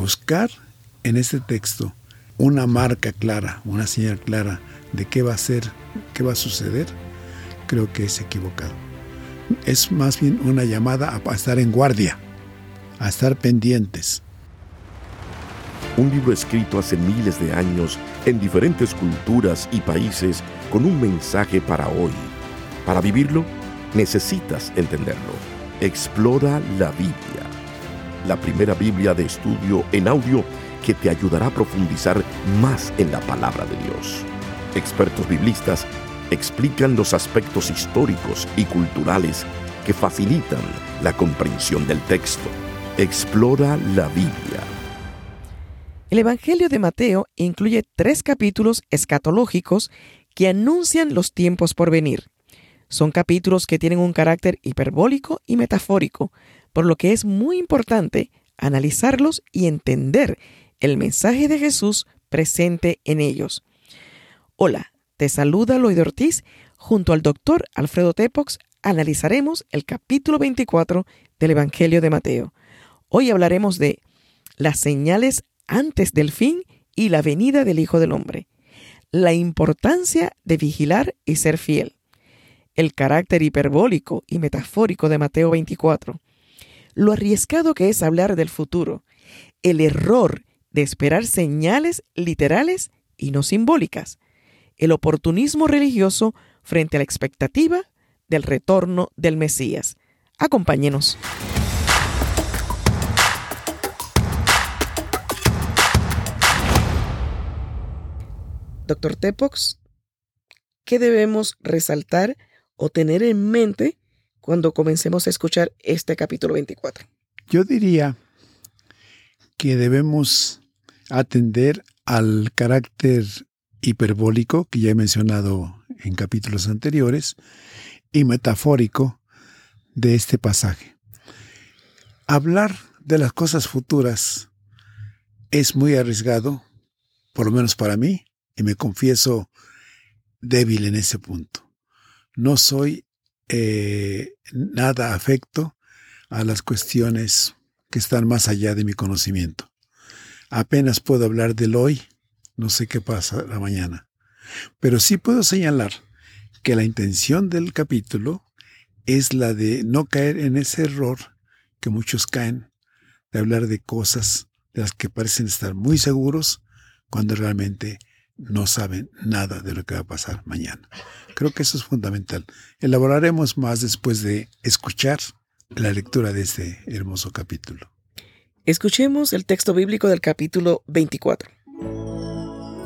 buscar en este texto una marca clara, una señal clara de qué va a ser, qué va a suceder, creo que es equivocado. Es más bien una llamada a estar en guardia, a estar pendientes. Un libro escrito hace miles de años en diferentes culturas y países con un mensaje para hoy. Para vivirlo, necesitas entenderlo. Explora la Biblia, la primera Biblia de estudio en audio que te ayudará a profundizar más en la palabra de Dios. Expertos biblistas explican los aspectos históricos y culturales que facilitan la comprensión del texto. Explora la Biblia. El Evangelio de Mateo incluye tres capítulos escatológicos que anuncian los tiempos por venir. Son capítulos que tienen un carácter hiperbólico y metafórico, por lo que es muy importante analizarlos y entender el mensaje de Jesús presente en ellos. Hola, te saluda Lloyd Ortiz. Junto al doctor Alfredo Tepox analizaremos el capítulo 24 del Evangelio de Mateo. Hoy hablaremos de las señales antes del fin y la venida del Hijo del Hombre, la importancia de vigilar y ser fiel, el carácter hiperbólico y metafórico de Mateo 24, lo arriesgado que es hablar del futuro, el error de esperar señales literales y no simbólicas, el oportunismo religioso frente a la expectativa del retorno del Mesías. Acompáñenos. Doctor Tepox, ¿qué debemos resaltar o tener en mente cuando comencemos a escuchar este capítulo 24? Yo diría que debemos atender al carácter hiperbólico que ya he mencionado en capítulos anteriores y metafórico de este pasaje. Hablar de las cosas futuras es muy arriesgado, por lo menos para mí, y me confieso débil en ese punto. No soy eh, nada afecto a las cuestiones que están más allá de mi conocimiento. Apenas puedo hablar del hoy, no sé qué pasa la mañana. Pero sí puedo señalar que la intención del capítulo es la de no caer en ese error que muchos caen, de hablar de cosas de las que parecen estar muy seguros cuando realmente no saben nada de lo que va a pasar mañana. Creo que eso es fundamental. Elaboraremos más después de escuchar la lectura de este hermoso capítulo. Escuchemos el texto bíblico del capítulo 24.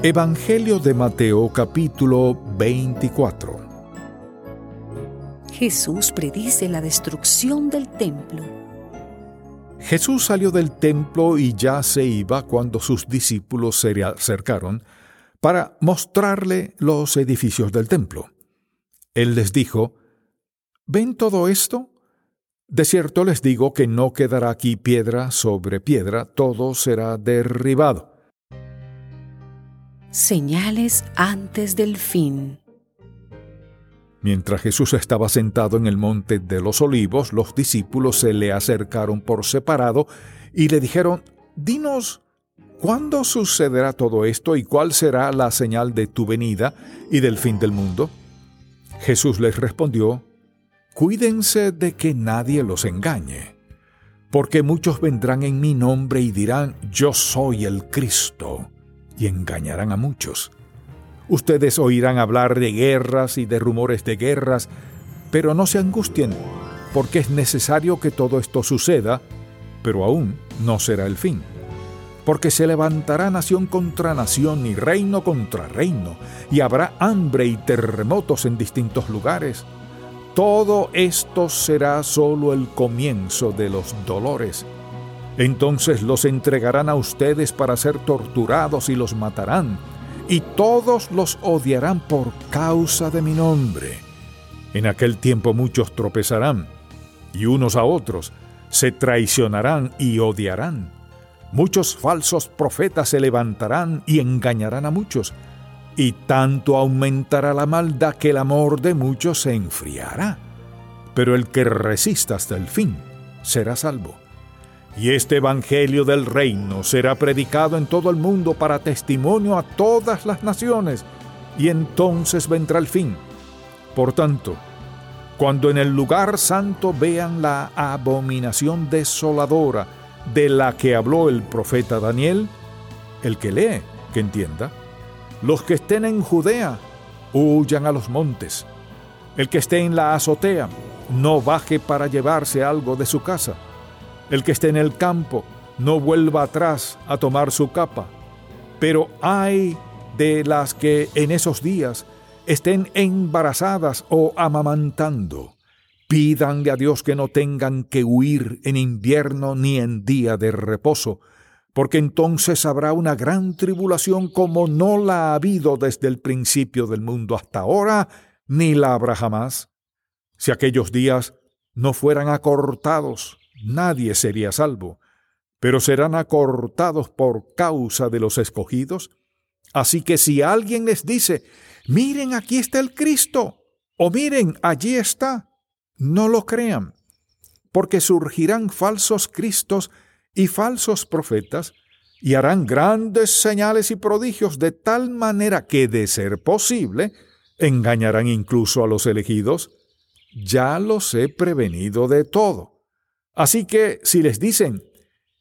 Evangelio de Mateo capítulo 24. Jesús predice la destrucción del templo. Jesús salió del templo y ya se iba cuando sus discípulos se acercaron para mostrarle los edificios del templo. Él les dijo, ¿ven todo esto? De cierto les digo que no quedará aquí piedra sobre piedra, todo será derribado. Señales antes del fin. Mientras Jesús estaba sentado en el monte de los olivos, los discípulos se le acercaron por separado y le dijeron, Dinos, ¿cuándo sucederá todo esto y cuál será la señal de tu venida y del fin del mundo? Jesús les respondió, Cuídense de que nadie los engañe, porque muchos vendrán en mi nombre y dirán, yo soy el Cristo, y engañarán a muchos. Ustedes oirán hablar de guerras y de rumores de guerras, pero no se angustien, porque es necesario que todo esto suceda, pero aún no será el fin. Porque se levantará nación contra nación y reino contra reino, y habrá hambre y terremotos en distintos lugares todo esto será solo el comienzo de los dolores. Entonces los entregarán a ustedes para ser torturados y los matarán, y todos los odiarán por causa de mi nombre. En aquel tiempo muchos tropezarán, y unos a otros se traicionarán y odiarán. Muchos falsos profetas se levantarán y engañarán a muchos y tanto aumentará la maldad que el amor de muchos se enfriará. Pero el que resista hasta el fin será salvo. Y este Evangelio del reino será predicado en todo el mundo para testimonio a todas las naciones, y entonces vendrá el fin. Por tanto, cuando en el lugar santo vean la abominación desoladora de la que habló el profeta Daniel, el que lee, que entienda, los que estén en Judea, huyan a los montes. El que esté en la azotea, no baje para llevarse algo de su casa. El que esté en el campo, no vuelva atrás a tomar su capa. Pero hay de las que en esos días estén embarazadas o amamantando. Pídanle a Dios que no tengan que huir en invierno ni en día de reposo, porque entonces habrá una gran tribulación como no la ha habido desde el principio del mundo hasta ahora, ni la habrá jamás. Si aquellos días no fueran acortados, nadie sería salvo, pero serán acortados por causa de los escogidos. Así que si alguien les dice, miren, aquí está el Cristo, o miren, allí está, no lo crean, porque surgirán falsos Cristos y falsos profetas, y harán grandes señales y prodigios de tal manera que, de ser posible, engañarán incluso a los elegidos. Ya los he prevenido de todo. Así que si les dicen,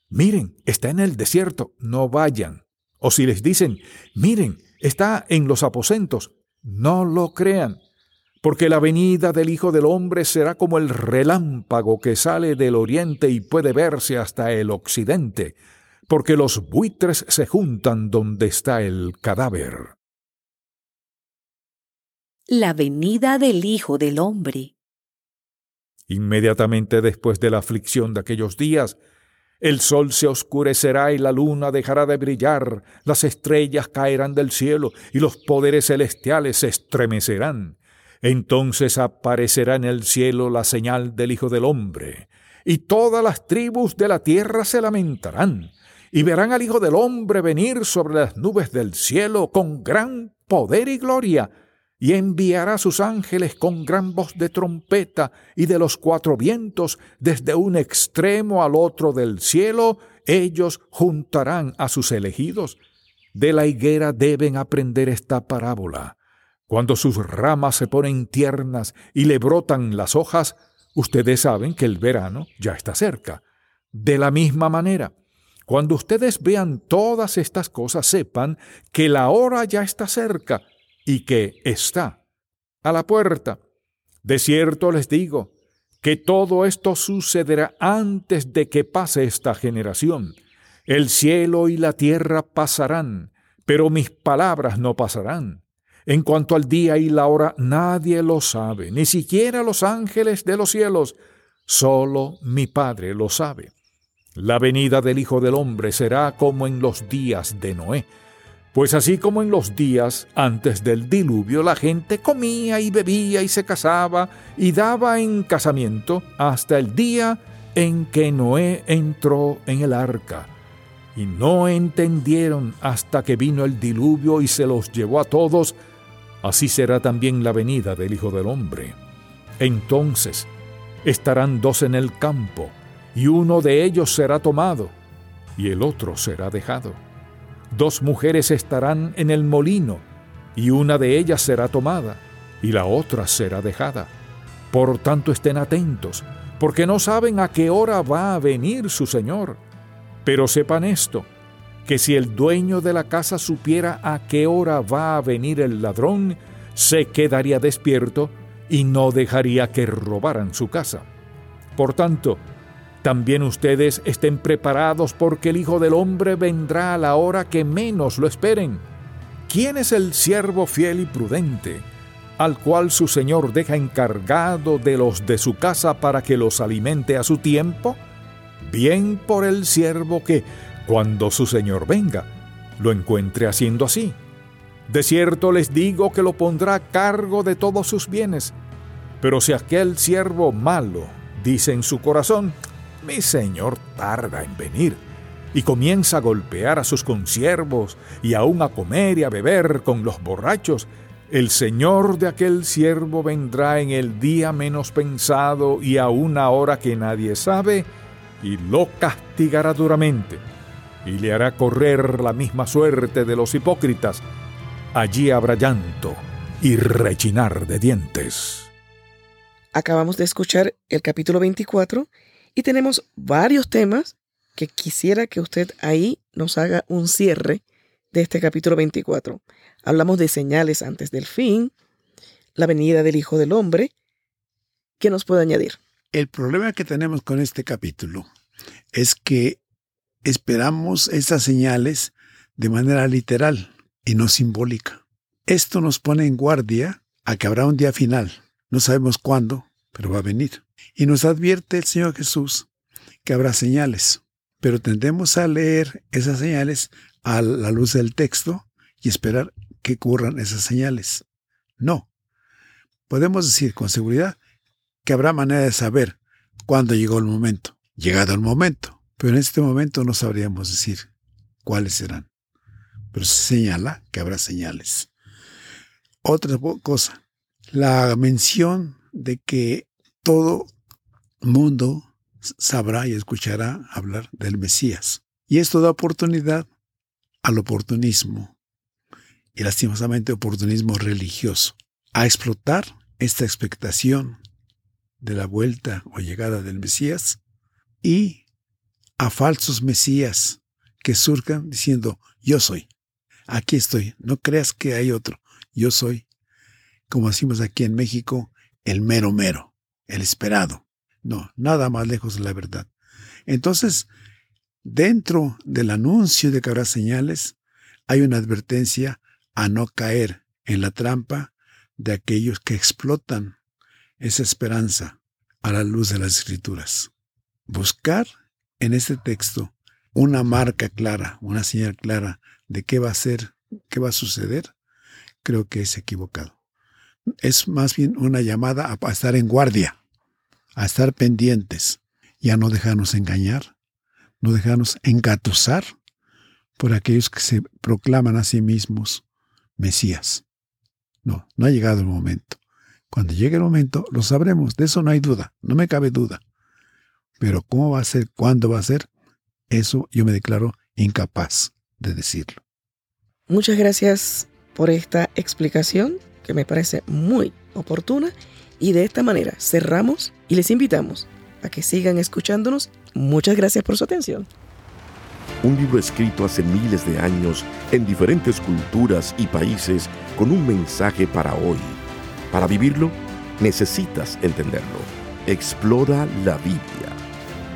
miren, está en el desierto, no vayan. O si les dicen, miren, está en los aposentos, no lo crean porque la venida del Hijo del Hombre será como el relámpago que sale del oriente y puede verse hasta el occidente, porque los buitres se juntan donde está el cadáver. La venida del Hijo del Hombre. Inmediatamente después de la aflicción de aquellos días, el sol se oscurecerá y la luna dejará de brillar, las estrellas caerán del cielo y los poderes celestiales se estremecerán entonces aparecerá en el cielo la señal del Hijo del Hombre, y todas las tribus de la tierra se lamentarán, y verán al Hijo del Hombre venir sobre las nubes del cielo con gran poder y gloria, y enviará sus ángeles con gran voz de trompeta, y de los cuatro vientos, desde un extremo al otro del cielo, ellos juntarán a sus elegidos. De la higuera deben aprender esta parábola. Cuando sus ramas se ponen tiernas y le brotan las hojas, ustedes saben que el verano ya está cerca. De la misma manera, cuando ustedes vean todas estas cosas, sepan que la hora ya está cerca y que está a la puerta. De cierto les digo que todo esto sucederá antes de que pase esta generación. El cielo y la tierra pasarán, pero mis palabras no pasarán. En cuanto al día y la hora, nadie lo sabe, ni siquiera los ángeles de los cielos. Solo mi Padre lo sabe. La venida del Hijo del Hombre será como en los días de Noé. Pues así como en los días antes del diluvio la gente comía y bebía y se casaba y daba en casamiento hasta el día en que Noé entró en el arca. Y no entendieron hasta que vino el diluvio y se los llevó a todos, así será también la venida del Hijo del Hombre. Entonces estarán dos en el campo, y uno de ellos será tomado, y el otro será dejado. Dos mujeres estarán en el molino, y una de ellas será tomada, y la otra será dejada. Por tanto estén atentos, porque no saben a qué hora va a venir su Señor. Pero sepan esto, que si el dueño de la casa supiera a qué hora va a venir el ladrón, se quedaría despierto y no dejaría que robaran su casa. Por tanto, también ustedes estén preparados porque el Hijo del Hombre vendrá a la hora que menos lo esperen. ¿Quién es el siervo fiel y prudente, al cual su Señor deja encargado de los de su casa para que los alimente a su tiempo? Bien por el siervo que, cuando su Señor venga, lo encuentre haciendo así. De cierto les digo que lo pondrá a cargo de todos sus bienes. Pero si aquel siervo malo dice en su corazón, mi Señor tarda en venir, y comienza a golpear a sus consiervos y aún a comer y a beber con los borrachos, el Señor de aquel siervo vendrá en el día menos pensado y a una hora que nadie sabe, y lo castigará duramente, y le hará correr la misma suerte de los hipócritas. Allí habrá llanto y rechinar de dientes. Acabamos de escuchar el capítulo 24 y tenemos varios temas que quisiera que usted ahí nos haga un cierre de este capítulo 24. Hablamos de señales antes del fin, la venida del Hijo del Hombre. ¿Qué nos puede añadir? El problema que tenemos con este capítulo es que esperamos estas señales de manera literal y no simbólica. Esto nos pone en guardia a que habrá un día final. No sabemos cuándo, pero va a venir. Y nos advierte el Señor Jesús que habrá señales, pero tendemos a leer esas señales a la luz del texto y esperar que ocurran esas señales. No. Podemos decir con seguridad que habrá manera de saber cuándo llegó el momento. Llegado el momento. Pero en este momento no sabríamos decir cuáles serán. Pero se señala que habrá señales. Otra cosa, la mención de que todo mundo sabrá y escuchará hablar del Mesías. Y esto da oportunidad al oportunismo, y lastimosamente oportunismo religioso, a explotar esta expectación de la vuelta o llegada del Mesías y a falsos Mesías que surcan diciendo, yo soy, aquí estoy, no creas que hay otro, yo soy, como decimos aquí en México, el mero mero, el esperado. No, nada más lejos de la verdad. Entonces, dentro del anuncio de que habrá señales, hay una advertencia a no caer en la trampa de aquellos que explotan esa esperanza a la luz de las escrituras. Buscar en este texto una marca clara, una señal clara de qué va a ser, qué va a suceder, creo que es equivocado. Es más bien una llamada a estar en guardia, a estar pendientes y a no dejarnos engañar, no dejarnos engatusar por aquellos que se proclaman a sí mismos Mesías. No, no ha llegado el momento. Cuando llegue el momento, lo sabremos, de eso no hay duda, no me cabe duda. Pero cómo va a ser, cuándo va a ser, eso yo me declaro incapaz de decirlo. Muchas gracias por esta explicación que me parece muy oportuna y de esta manera cerramos y les invitamos a que sigan escuchándonos. Muchas gracias por su atención. Un libro escrito hace miles de años en diferentes culturas y países con un mensaje para hoy. Para vivirlo, necesitas entenderlo. Explora la Biblia.